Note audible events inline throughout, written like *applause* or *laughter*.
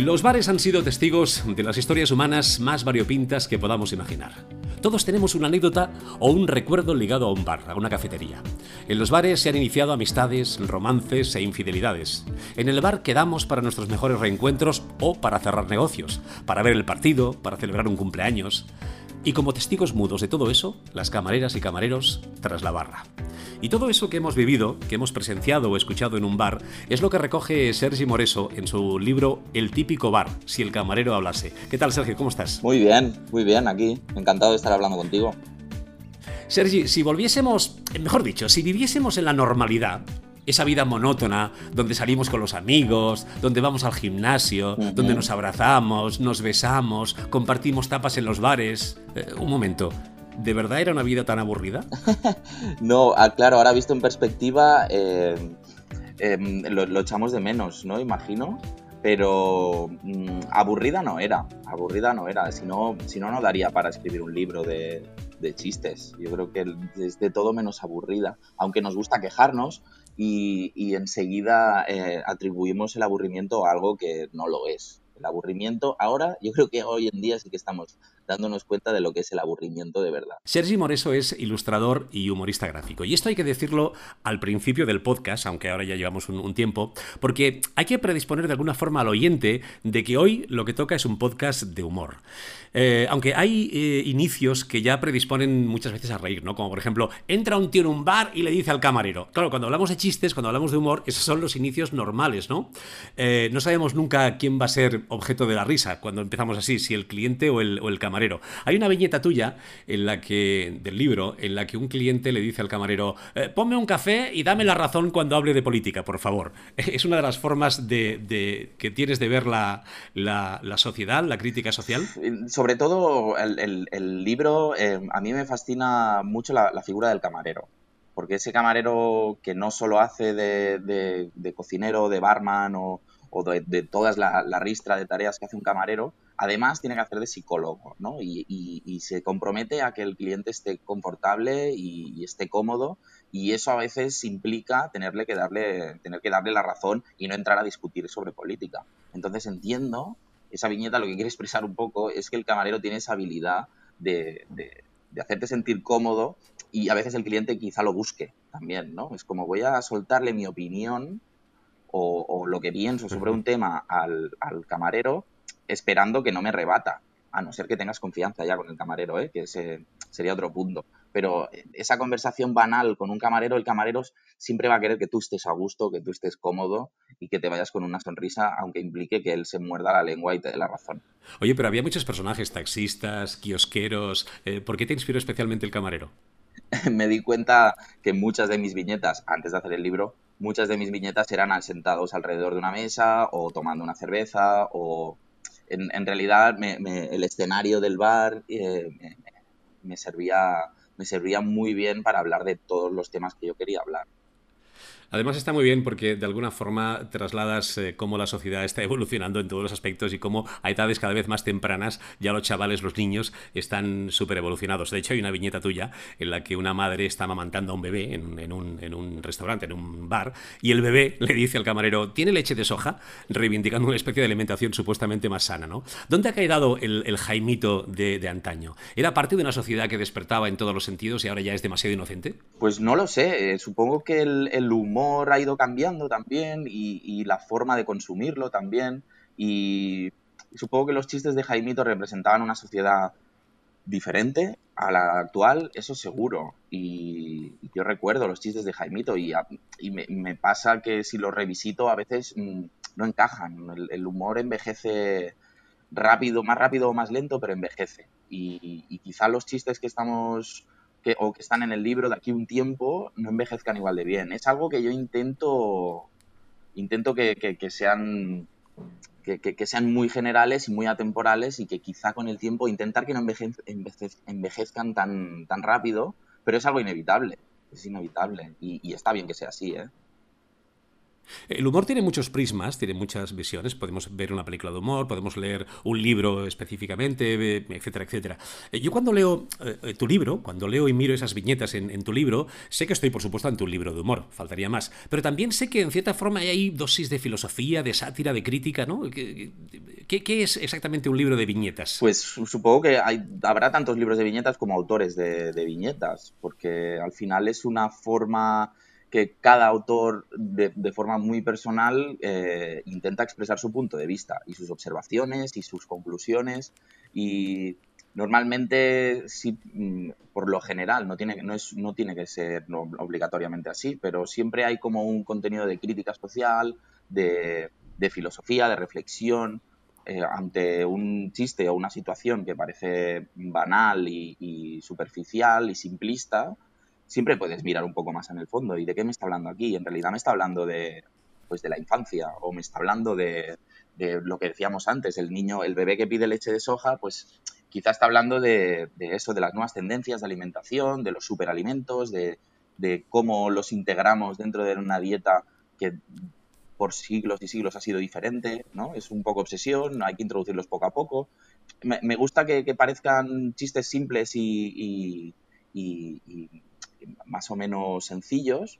Los bares han sido testigos de las historias humanas más variopintas que podamos imaginar. Todos tenemos una anécdota o un recuerdo ligado a un bar, a una cafetería. En los bares se han iniciado amistades, romances e infidelidades. En el bar quedamos para nuestros mejores reencuentros o para cerrar negocios, para ver el partido, para celebrar un cumpleaños. Y como testigos mudos de todo eso, las camareras y camareros tras la barra. Y todo eso que hemos vivido, que hemos presenciado o escuchado en un bar, es lo que recoge Sergi Moreso en su libro El típico bar, si el camarero hablase. ¿Qué tal, Sergio? ¿Cómo estás? Muy bien, muy bien, aquí. Encantado de estar hablando contigo. Sergi, si volviésemos, mejor dicho, si viviésemos en la normalidad, esa vida monótona, donde salimos con los amigos, donde vamos al gimnasio, donde nos abrazamos, nos besamos, compartimos tapas en los bares. Eh, un momento, ¿de verdad era una vida tan aburrida? *laughs* no, ah, claro, ahora visto en perspectiva, eh, em, lo, echamos de menos, ¿no? Imagino. Pero mm, aburrida no era, aburrida no era, si no, si no, no daría para escribir un libro de, chistes. Yo creo que es de todo menos aburrida, aunque nos gusta quejarnos y, enseguida eh, atribuimos el aburrimiento a algo que no lo es. El aburrimiento ahora, yo creo que hoy en día sí que estamos dándonos cuenta de lo que es el aburrimiento de verdad. Sergi Moreso es ilustrador y humorista gráfico. Y esto hay que decirlo al principio del podcast, aunque ahora ya llevamos un, tiempo, porque hay que predisponer de alguna forma al oyente de que hoy lo que toca es un podcast de humor. Eh, aunque hay eh, inicios que ya predisponen muchas veces a reír, ¿no? Como por ejemplo, entra un tío en un bar y le dice al camarero. Claro, cuando hablamos de chistes, cuando hablamos de humor, esos son los inicios normales, ¿no? Eh, no sabemos nunca quién va a ser objeto de la risa cuando empezamos así, si el cliente o el, o el camarero hay una viñeta tuya en la que, del libro en la que un cliente le dice al camarero, eh, ponme un café y dame la razón cuando hable de política, por favor. *laughs* Es una de las formas de, que tienes de ver la, sociedad, la crítica social. Sobre todo el, libro, eh, a mí me fascina mucho la, figura del camarero porque ese camarero que no solo hace de, cocinero, de barman o, de, de todas la, la, ristra de tareas que hace un camarero, además tiene que hacer de psicólogo, ¿no? Y, se compromete a que el cliente esté confortable y, esté cómodo y eso a veces implica tenerle que darle, tener que darle la razón y no entrar a discutir sobre política. Entonces entiendo, esa viñeta lo que quiere expresar un poco es que el camarero tiene esa habilidad de, hacerte sentir cómodo y a veces el cliente quizá lo busque también, ¿no? Es como voy a soltarle mi opinión o, lo que pienso sobre un tema al, al camarero esperando que no me rebata, a no ser que tengas confianza ya con el camarero, ¿eh? que ese sería otro punto. Pero esa conversación banal con un camarero, el camarero siempre va a querer que tú estés a gusto, que tú estés cómodo y que te vayas con una sonrisa, aunque implique que él se muerda la lengua y te dé la razón. Oye, pero había muchos personajes, taxistas, kiosqueros. Eh, ¿Por qué te inspiró especialmente el camarero? *laughs* me di cuenta que muchas de mis viñetas, antes de hacer el libro, muchas de mis viñetas eran sentados alrededor de una mesa o tomando una cerveza o en, realidad el escenario del bar eh, me, servía, me servía muy bien para hablar de todos los temas que yo quería hablar. Además está muy bien porque de alguna forma trasladas eh, cómo la sociedad está *laughs* evolucionando en todos los aspectos y cómo a edades cada vez más tempranas ya los chavales, los niños, están súper evolucionados. De hecho, hay una viñeta tuya en la que una madre está amamantando a un bebé en, un, restaurante, en un bar, y el bebé *laughs* le dice al camarero, ¿tiene leche de soja? Reivindicando una especie de alimentación supuestamente más sana, ¿no? ¿Dónde ha caído el, Jaimito de, antaño? ¿Era parte de una sociedad que despertaba en todos los sentidos y ahora ya es demasiado inocente? Pues no lo sé. Eh, supongo que el humor ha ido cambiando también y, la forma de consumirlo también. Y, supongo que los chistes de Jaimito representaban una sociedad diferente a la actual, eso seguro. Y, yo recuerdo los chistes de Jaimito y, me, pasa que si los revisito a veces mm, no encajan. El, humor envejece rápido, más rápido o más lento, pero envejece. Y, y quizá los chistes que estamos que, o que están en el libro de aquí un tiempo no envejezcan igual de bien. Es algo que yo intento, intento que, sean que, sean muy generales y muy atemporales y que quizá con el tiempo intentar que no envejezcan tan, tan rápido, pero es algo inevitable, es inevitable y, y está bien que sea así, ¿eh? El humor tiene muchos prismas, tiene muchas visiones. Podemos ver una película de humor, podemos leer un libro específicamente, etcétera, etcétera. Eh, yo cuando leo eh, tu libro, cuando leo y miro esas viñetas en, tu libro, sé que estoy, por supuesto, ante un libro de humor, faltaría más. Pero también sé que en cierta forma hay dosis de filosofía, de sátira, de crítica, ¿no? ¿Qué, es exactamente un libro de viñetas? Pues supongo que habrá tantos libros de viñetas como autores de viñetas, porque al final es una forma que cada autor de, forma muy personal eh, intenta expresar su punto de vista y sus observaciones y sus conclusiones. Y normalmente sí, mm, por lo general no tiene, no es, no tiene que ser obligatoriamente así, pero siempre hay como un contenido de crítica social, de, filosofía, de reflexión eh, ante un chiste o una situación que parece banal y superficial y simplista siempre puedes mirar un poco más en el fondo. ¿Y de qué me está hablando aquí? En realidad me está hablando de, pues, de la infancia o me está hablando de, lo que decíamos antes, el niño, el bebé que pide leche de soja, pues quizá está hablando de, eso, de las nuevas tendencias de alimentación, de los superalimentos, de, de cómo los integramos dentro de una dieta que por siglos y siglos ha sido diferente, ¿no? Es un poco obsesión, hay que introducirlos poco a poco. Me, gusta que, parezcan chistes simples y, más o menos sencillos,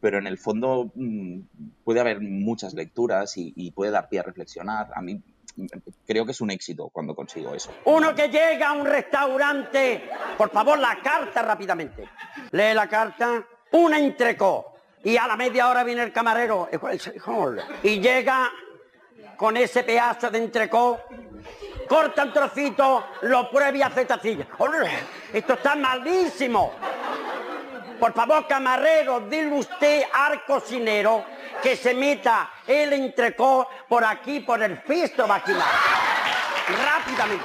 pero en el fondo mm, puede haber muchas lecturas y, puede dar pie a reflexionar. A mí mm, creo que es un éxito cuando consigo eso. Uno que llega a un restaurante, por favor, la carta rápidamente. Lee la carta, una entrecó. Y a la media hora viene el camarero y llega con ese pedazo de entrecó, corta un trocito, lo prueba y hace tacilla. Esto está malísimo. Por favor, camarero, dile usted al cocinero que se meta el entrecó por aquí, por el fisto vaginal. Rápidamente.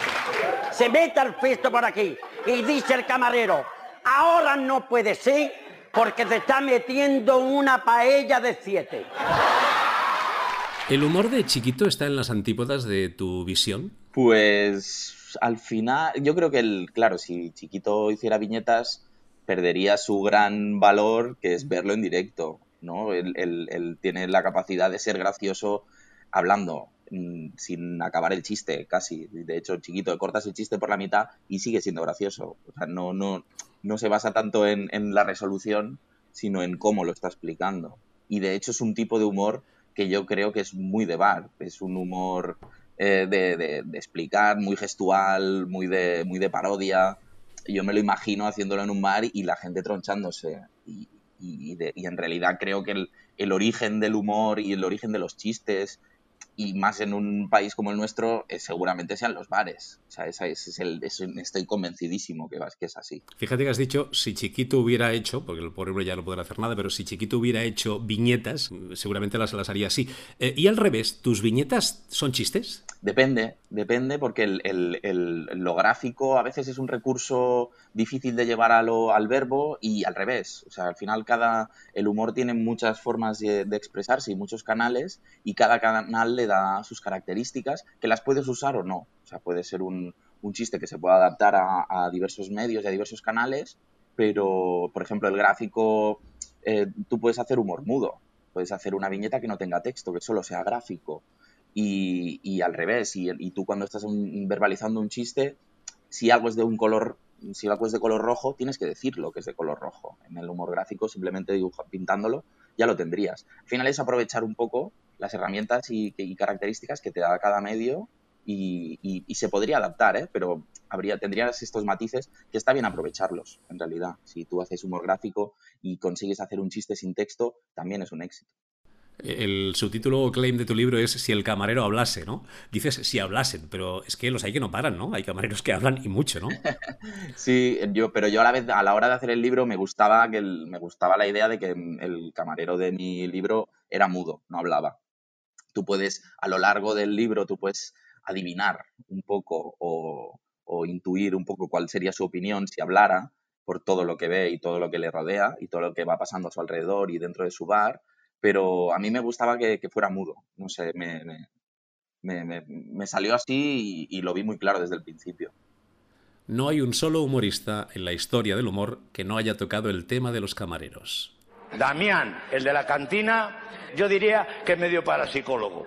Se meta el fisto por aquí. Y dice el camarero, ahora no puede ser porque se está metiendo una paella de siete. ¿El humor de chiquito está en las antípodas de tu visión? Pues al final, yo creo que el, claro, si chiquito hiciera viñetas, perdería su gran valor, que es verlo en directo, ¿no? Él, tiene la capacidad de ser gracioso hablando, mm, sin acabar el chiste, casi. De hecho, chiquito, cortas el chiste por la mitad y sigue siendo gracioso. O sea, no, no, no se basa tanto en, la resolución, sino en cómo lo está explicando. Y de hecho es un tipo de humor que yo creo que es muy de bar. Es un humor eh, de, de, explicar, muy gestual, muy de, muy de parodia yo me lo imagino haciéndolo en un mar y la gente tronchándose. Y, en realidad creo que el, el, origen del humor y el origen de los chistes y más en un país como el nuestro, eh, seguramente sean los bares. O sea, esa es, el, estoy convencidísimo que, que es así. Fíjate que has dicho, si Chiquito hubiera hecho, porque el pobre ya no podrá hacer nada, pero si Chiquito hubiera hecho viñetas, seguramente las, las haría así. Eh, y al revés, ¿tus viñetas son chistes? Depende, depende, porque el, lo gráfico a veces es un recurso difícil de llevar a lo, al verbo y al revés. O sea, al final cada, el humor tiene muchas formas de, de expresarse y muchos canales, y cada canal le da sus características que las puedes usar o no. O sea, puede ser un, chiste que se pueda adaptar a, diversos medios y a diversos canales, pero, por ejemplo, el gráfico, eh, tú puedes hacer humor mudo, puedes hacer una viñeta que no tenga texto, que solo sea gráfico. Y, al revés, y, tú cuando estás verbalizando un chiste, si algo es de un color, si algo es de color rojo, tienes que decirlo que es de color rojo. En el humor gráfico, simplemente dibuja, pintándolo, ya lo tendrías. Al final es aprovechar un poco las herramientas y, características que te da cada medio y, se podría adaptar, ¿eh? pero habría, tendrías estos matices que está bien aprovecharlos, en realidad. Si tú haces humor gráfico y consigues hacer un chiste sin texto, también es un éxito. El subtítulo o claim de tu libro es Si el camarero hablase, ¿no? Dices si hablasen, pero es que los hay que no paran, ¿no? Hay camareros que hablan y mucho, ¿no? *laughs* sí, yo, pero yo a la vez, a la hora de hacer el libro, me gustaba que me gustaba la idea de que el camarero de mi libro era mudo, no hablaba tú puedes, a lo largo del libro, tú puedes adivinar un poco o, intuir un poco cuál sería su opinión si hablara por todo lo que ve y todo lo que le rodea y todo lo que va pasando a su alrededor y dentro de su bar, pero a mí me gustaba que, fuera mudo, no sé, me, me, salió así y lo vi muy claro desde el principio. No hay un solo humorista en la historia del humor que no haya tocado el tema de los camareros. Damián, el de la cantina, yo diría que es medio parapsicólogo.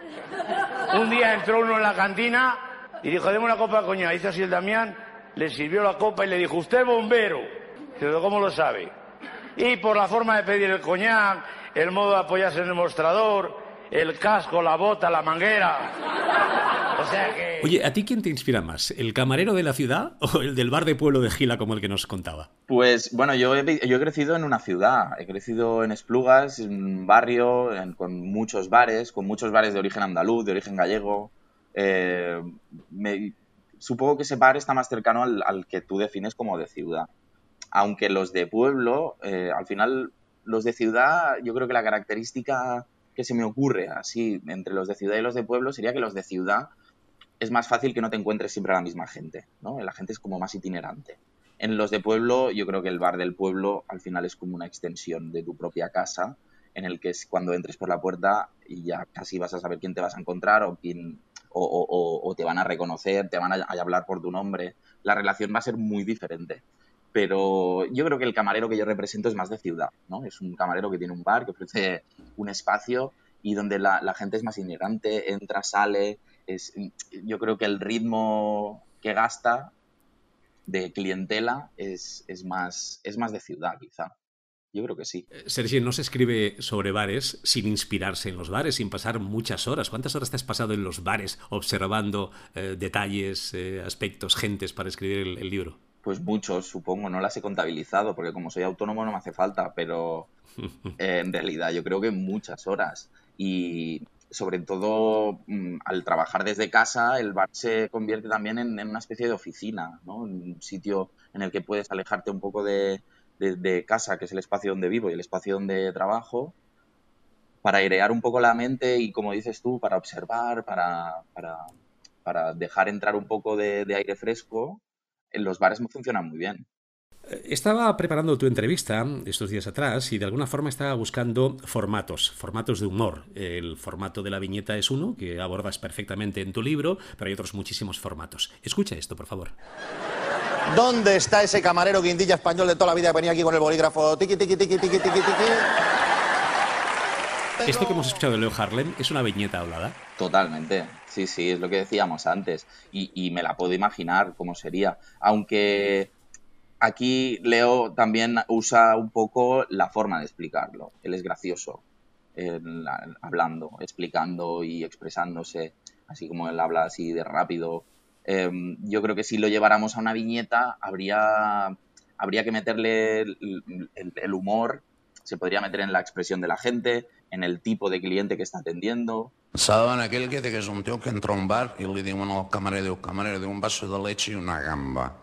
Un día entró uno en la cantina y dijo, deme una copa de coñac. Hizo así el Damián, le sirvió la copa y le dijo, usted bombero. Dice, ¿cómo lo sabe? Y por la forma de pedir el coñac, el modo de apoyarse en el mostrador, el casco, la bota, la manguera. O sea que... Oye, ¿a ti quién te inspira más? ¿El camarero de la ciudad o el del bar de pueblo de Gila como el que nos contaba? Pues bueno, yo he, yo he crecido en una ciudad, he crecido en Esplugas, en un barrio con muchos bares, con muchos bares de origen andaluz, de origen gallego. Eh, supongo que ese bar está más cercano al, que tú defines como de ciudad. Aunque los de pueblo, eh, al final, los de ciudad, yo creo que la característica que se me ocurre así entre los de ciudad y los de pueblo sería que los de ciudad es más fácil que no te encuentres siempre a la misma gente, ¿no? La gente es como más itinerante. En los de pueblo, yo creo que el bar del pueblo al final es como una extensión de tu propia casa, en el que es cuando entres por la puerta y ya casi vas a saber quién te vas a encontrar o quién o, te van a reconocer, te van a, hablar por tu nombre. La relación va a ser muy diferente. Pero yo creo que el camarero que yo represento es más de ciudad, ¿no? Es un camarero que tiene un bar, que ofrece un espacio y donde la, gente es más itinerante, entra, sale, yo creo que el ritmo que gasta de clientela es, más, es más de ciudad, quizá. Yo creo que sí. Eh, Sergio, no se escribe sobre bares sin inspirarse en los bares, sin pasar muchas horas. ¿Cuántas horas te has pasado en los bares observando eh, detalles, eh, aspectos, gentes para escribir el, libro? Pues muchos, supongo. No las he contabilizado porque como soy autónomo no me hace falta, pero *laughs* en realidad yo creo que muchas horas. Y sobre todo mm, al trabajar desde casa, el bar se convierte también en, una especie de oficina, ¿no? un sitio en el que puedes alejarte un poco de, casa, que es el espacio donde vivo y el espacio donde trabajo, para airear un poco la mente y, como dices tú, para observar, para, para, dejar entrar un poco de, de aire fresco. En los bares me funcionan muy bien. Estaba preparando tu entrevista estos días atrás y de alguna forma estaba buscando formatos, formatos de humor. El formato de la viñeta es uno que abordas perfectamente en tu libro, pero hay otros muchísimos formatos. Escucha esto, por favor. ¿Dónde está ese camarero guindilla español de toda la vida que venía aquí con el bolígrafo? Tiki, tiki, tiki, tiki, tiki, tiki. Esto que hemos escuchado de Leo Harlem es una viñeta hablada. Totalmente. Sí, sí, es lo que decíamos antes. Y, y me la puedo imaginar cómo sería. Aunque aquí Leo también usa un poco la forma de explicarlo. Él es gracioso hablando, explicando y expresándose, así como él habla así de rápido. Em, yo creo que si lo lleváramos a una viñeta habría, habría que meterle el, humor, se podría meter en la expresión de la gente, en el tipo de cliente que está atendiendo. ¿Saben aquel que es un tío que entra a un bar y le dice al camarero, camarero, de un vaso de leche y una gamba?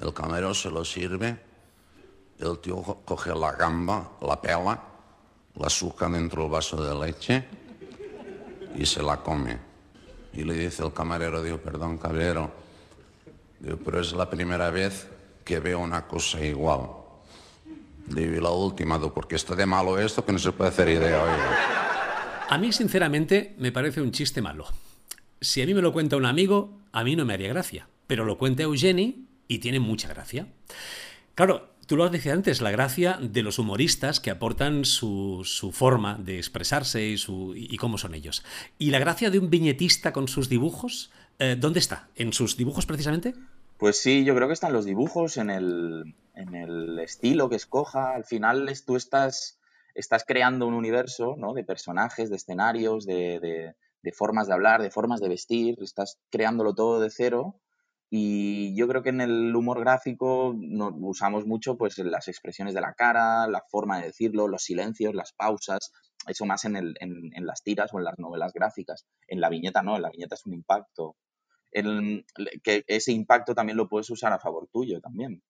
El camarero se lo sirve, el tío coge la gamba, la pela, la suca dentro del vaso de leche y se la come. Y le dice el camarero, digo, perdón, camarero, digo, pero es la primera vez que veo una cosa igual. Digo, y la última, digo, porque está de malo esto que no se puede hacer idea hoy. A mí, sinceramente, me parece un chiste malo. Si a mí me lo cuenta un amigo, a mí no me haría gracia. Pero lo cuenta Eugeni y tiene mucha gracia. Claro, tú lo has dicho antes, la gracia de los humoristas que aportan su, forma de expresarse y, su, y, cómo son ellos. ¿Y la gracia de un viñetista con sus dibujos? Eh, ¿Dónde está? ¿En sus dibujos precisamente? Pues sí, yo creo que están los dibujos, en el, estilo que escoja. Al final tú estás, estás creando un universo ¿no? de personajes, de escenarios, de, de formas de hablar, de formas de vestir. Estás creándolo todo de cero y yo creo que en el humor gráfico usamos mucho pues las expresiones de la cara, la forma de decirlo, los silencios, las pausas, eso más en, el, en, las tiras o en las novelas gráficas. En la viñeta no, en la viñeta es un impacto. El, que ese impacto también lo puedes usar a favor tuyo también.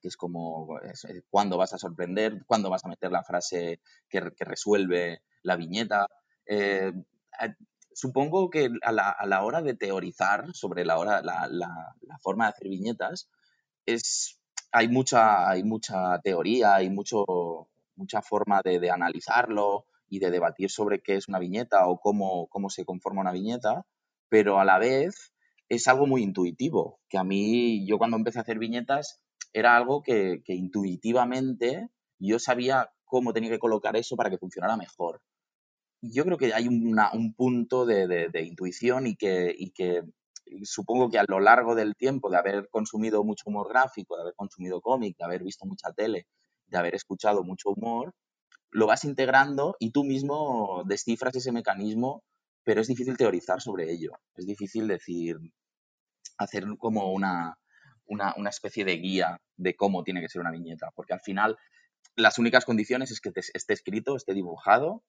Que es como es, cuándo vas a sorprender, cuándo vas a meter la frase que, que resuelve la viñeta. Eh, supongo que a la, hora de teorizar sobre la, hora, la, forma de hacer viñetas, es, hay, mucha, hay mucha teoría, hay mucho, mucha forma de, analizarlo y de debatir sobre qué es una viñeta o cómo, cómo se conforma una viñeta, pero a la vez es algo muy intuitivo, que a mí, yo cuando empecé a hacer viñetas, era algo que, que intuitivamente yo sabía cómo tenía que colocar eso para que funcionara mejor. Yo creo que hay un punto de, intuición y que, supongo que a lo largo del tiempo de haber consumido mucho humor gráfico, de haber consumido cómic, de haber visto mucha tele, de haber escuchado mucho humor, lo vas integrando y tú mismo descifras ese mecanismo, pero es difícil teorizar sobre ello. Es difícil decir, hacer como una, una, una especie de guía de cómo tiene que ser una viñeta, porque al final las únicas condiciones es que esté escrito, esté dibujado.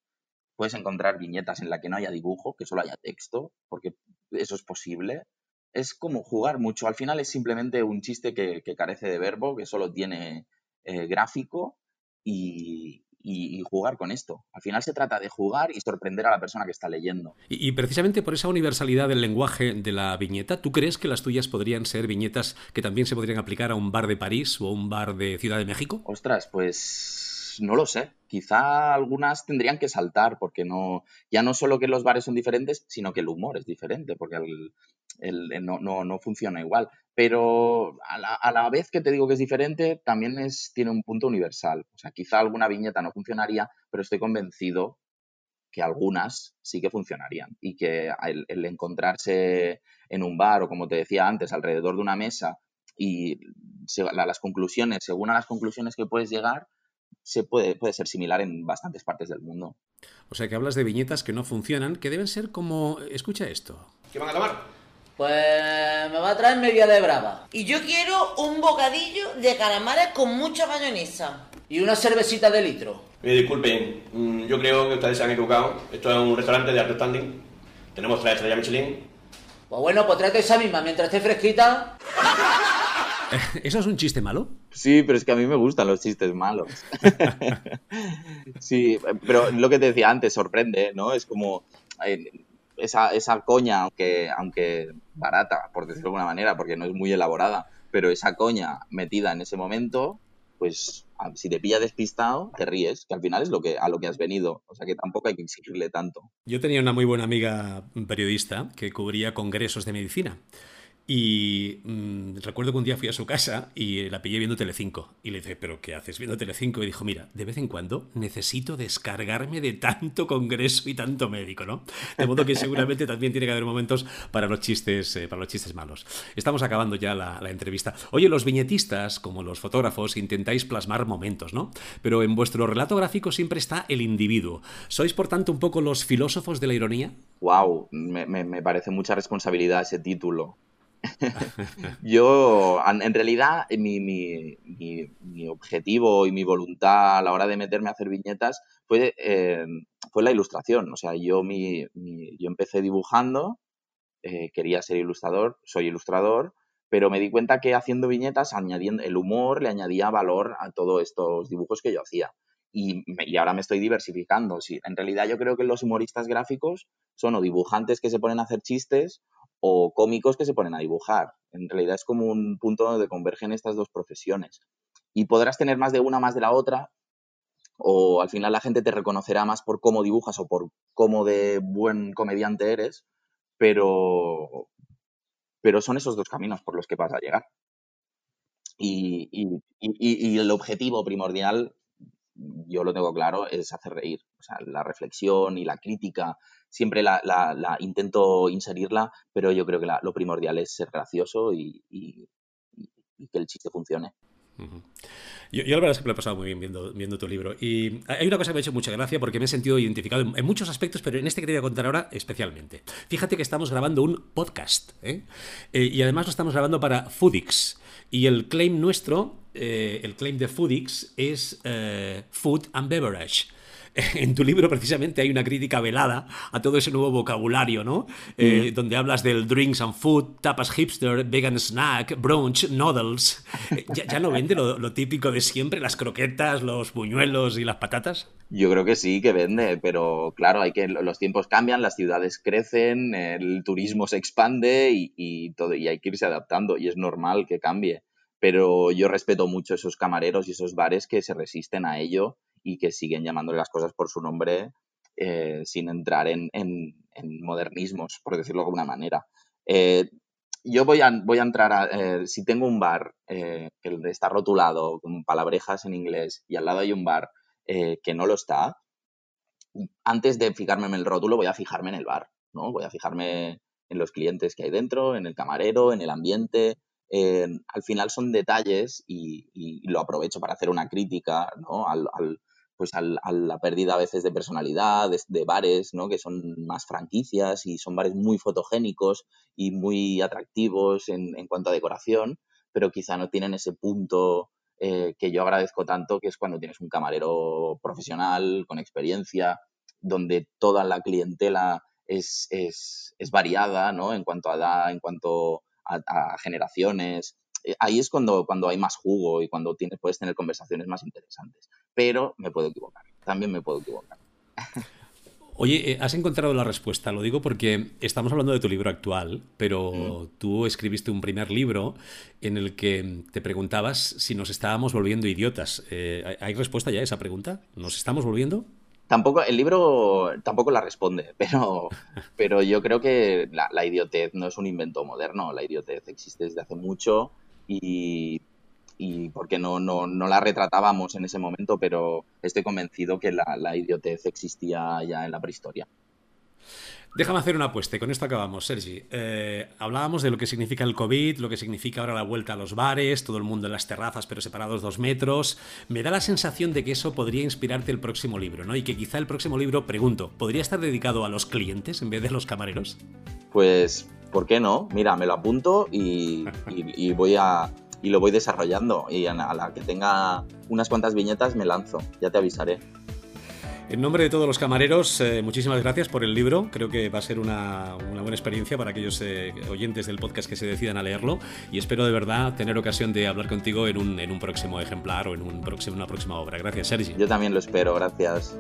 Puedes encontrar viñetas en las que no haya dibujo, que solo haya texto, porque eso es posible. Es como jugar mucho. Al final es simplemente un chiste que, carece de verbo, que solo tiene eh, gráfico y, y, jugar con esto. Al final se trata de jugar y sorprender a la persona que está leyendo. Y, precisamente por esa universalidad del lenguaje de la viñeta, ¿tú crees que las tuyas podrían ser viñetas que también se podrían aplicar a un bar de París o a un bar de Ciudad de México? Ostras, pues no lo sé. Quizá algunas tendrían que saltar, porque no, ya no solo que los bares son diferentes, sino que el humor es diferente, porque el, no, no, no, funciona igual. Pero a la, vez que te digo que es diferente, también es, tiene un punto universal. O sea, quizá alguna viñeta no funcionaría, pero estoy convencido que algunas sí que funcionarían y que el, encontrarse en un bar o como te decía antes, alrededor de una mesa y las conclusiones, según a las conclusiones que puedes llegar, se puede, puede ser similar en bastantes partes del mundo. O sea que hablas de viñetas que no funcionan, que deben ser como... Escucha esto. ¿Qué van a tomar? Pues me va a traer media de brava. Y yo quiero un bocadillo de calamares con mucha mayonesa. Y una cervecita de litro. Me disculpen, mm, yo creo que ustedes se han equivocado. Esto es un restaurante de alto standing. Tenemos tres estrellas Michelin. Pues bueno, pues trate esa misma mientras esté fresquita. *laughs* *laughs* ¿Eso es un chiste malo? Sí, pero es que a mí me gustan los chistes malos. *laughs* sí, pero lo que te decía antes sorprende, ¿no? Es como eh, esa, esa coña, aunque, aunque barata, por decirlo de alguna manera, porque no es muy elaborada, pero esa coña metida en ese momento, pues si te pilla despistado, te ríes, que al final es lo que, a lo que has venido. O sea que tampoco hay que exigirle tanto. Yo tenía una muy buena amiga periodista que cubría congresos de medicina. Y mm, recuerdo que un día fui a su casa y la pillé viendo Telecinco. Y le dije, ¿pero qué haces viendo Telecinco? Y dijo, mira, de vez en cuando necesito descargarme de tanto congreso y tanto médico, ¿no? De modo que seguramente también tiene que haber momentos para los chistes, eh, para los chistes malos. Estamos acabando ya la, entrevista. Oye, los viñetistas, como los fotógrafos, intentáis plasmar momentos, ¿no? Pero en vuestro relato gráfico siempre está el individuo. ¿Sois, por tanto, un poco los filósofos de la ironía? ¡Wow! Me, me parece mucha responsabilidad ese título. Yo, en realidad, mi, mi, objetivo y mi voluntad a la hora de meterme a hacer viñetas fue, eh, fue la ilustración. O sea, yo, mi, yo empecé dibujando, eh, quería ser ilustrador, soy ilustrador, pero me di cuenta que haciendo viñetas, añadiendo el humor, le añadía valor a todos estos dibujos que yo hacía. Y, y, ahora me estoy diversificando. Sí, en realidad yo creo que los humoristas gráficos son o dibujantes que se ponen a hacer chistes o cómicos que se ponen a dibujar. En realidad es como un punto donde convergen estas dos profesiones. Y podrás tener más de una, más de la otra, o al final la gente te reconocerá más por cómo dibujas o por cómo de buen comediante eres, pero, pero son esos dos caminos por los que vas a llegar. Y, y el objetivo primordial, yo lo tengo claro, es hacer reír. O sea, la reflexión y la crítica siempre la, la, intento inserirla, pero yo creo que lo primordial es ser gracioso y, que el chiste funcione. Yo, yo, la verdad es que me he pasado muy bien viendo, tu libro. Y hay una cosa que me ha hecho mucha gracia porque me he sentido identificado en, muchos aspectos, pero en este que te voy a contar ahora especialmente. Fíjate que estamos grabando un podcast ¿eh? Eh, y además lo estamos grabando para Foodix. Y el claim nuestro, eh, el claim de Foodix es Food and Beverage. *laughs* en tu libro precisamente hay una crítica velada a todo ese nuevo vocabulario, ¿no? Eh, donde hablas del drinks and food, tapas hipster, vegan snack, brunch, noodles. Eh, ¿Ya, no vende lo, típico de siempre, las croquetas, los buñuelos y las patatas? Yo creo que sí, que vende, pero claro, hay que los tiempos cambian, las ciudades crecen, el turismo se expande y, todo, y hay que irse adaptando y es normal que cambie. Pero yo respeto mucho esos camareros y esos bares que se resisten a ello y que siguen llamándole las cosas por su nombre eh, sin entrar en, modernismos, por decirlo de alguna manera. Eh, yo voy a, voy a entrar a, eh, si tengo un bar eh, que está rotulado con palabrejas en inglés y al lado hay un bar que no lo está, antes de fijarme en el rótulo voy a fijarme en el bar, ¿no? Voy a fijarme en los clientes que hay dentro, en el camarero, en el ambiente. al final son detalles y, lo aprovecho para hacer una crítica ¿no? al, pues a la pérdida a veces de personalidad, de, bares, ¿no? Que son más franquicias y son bares muy fotogénicos y muy atractivos en, cuanto a decoración, pero quizá no tienen ese punto eh, que yo agradezco tanto, que es cuando tienes un camarero profesional, con experiencia, donde toda la clientela es, es, es variada, ¿no? En cuanto a edad, en cuanto a, generaciones. Eh, ahí es cuando, cuando hay más jugo y cuando tienes, puedes tener conversaciones más interesantes pero me puedo equivocar. También me puedo equivocar. Oye, eh, has encontrado la respuesta, lo digo porque estamos hablando de tu libro actual, pero tú escribiste un primer libro en el que te preguntabas si nos estábamos volviendo idiotas. Eh, ¿Hay respuesta ya a esa pregunta? ¿Nos estamos volviendo? Tampoco, el libro tampoco la responde, *laughs* pero, pero yo creo que la, la idiotez no es un invento moderno, la idiotez existe desde hace mucho y y porque no, no, no, la retratábamos en ese momento, pero estoy convencido que la, idiotez existía ya en la prehistoria. Déjame hacer una apuesta y con esto acabamos, Sergi. Eh, hablábamos de lo que significa el COVID, lo que significa ahora la vuelta a los bares, todo el mundo en las terrazas pero separados dos metros. Me da la sensación de que eso podría inspirarte el próximo libro, ¿no? Y que quizá el próximo libro, pregunto, ¿podría estar dedicado a los clientes en vez de los camareros? Pues, ¿por qué no? Mira, me lo apunto y voy a, y lo voy desarrollando. Y a la que tenga unas cuantas viñetas me lanzo, ya te avisaré. En nombre de todos los camareros, eh, muchísimas gracias por el libro. Creo que va a ser una, buena experiencia para aquellos eh, oyentes del podcast que se decidan a leerlo. Y espero de verdad tener ocasión de hablar contigo en un, en un próximo ejemplar o en un próximo, una próxima obra. Gracias, Sergi. Yo también lo espero, gracias.